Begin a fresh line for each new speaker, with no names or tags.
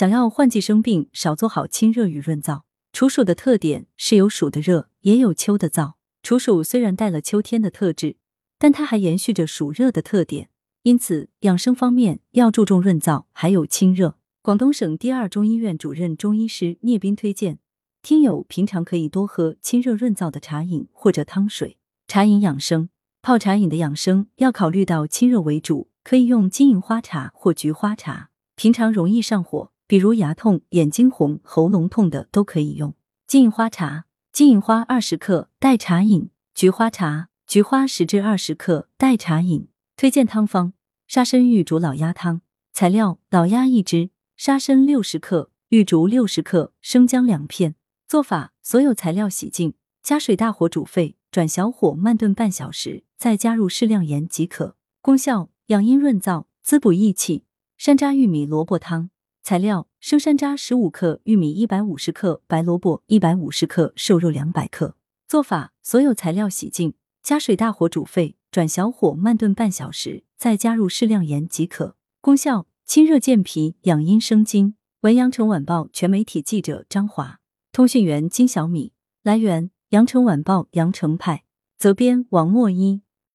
想要换季生病，少做好清热与润燥。处暑的特点是有暑的热，也有秋的燥。处暑虽然带了秋天的特质，但它还延续着暑热的特点。因此，养生方面要注重润燥，还有清热。广东省第二中医院主任中医师聂斌推荐，听友平常可以多喝清热润燥的茶饮或者汤水。茶饮养生，泡茶饮的养生要考虑到清热为主，可以用金银花茶或菊花茶。平常容易上火。比如牙痛、眼睛红、喉咙痛的都可以用金银花茶。金银花二十克代茶饮，菊花茶，菊花十至二十克代茶饮。推荐汤方：沙参玉竹老鸭汤。材料：老鸭一只，沙参六十克，玉竹六十克，生姜两片。做法：所有材料洗净，加水大火煮沸，转小火慢炖半小时，再加入适量盐即可。功效：养阴润燥，滋补益气。山楂玉米萝卜汤。材料：生山楂十五克，玉米一百五十克，白萝卜一百五十克，瘦肉两百克。做法：所有材料洗净，加水大火煮沸，转小火慢炖半小时，再加入适量盐即可。功效：清热健脾，养阴生津。文阳城晚报全媒体记者张华，通讯员金小米。来源：阳城晚报阳城派，责编王墨一。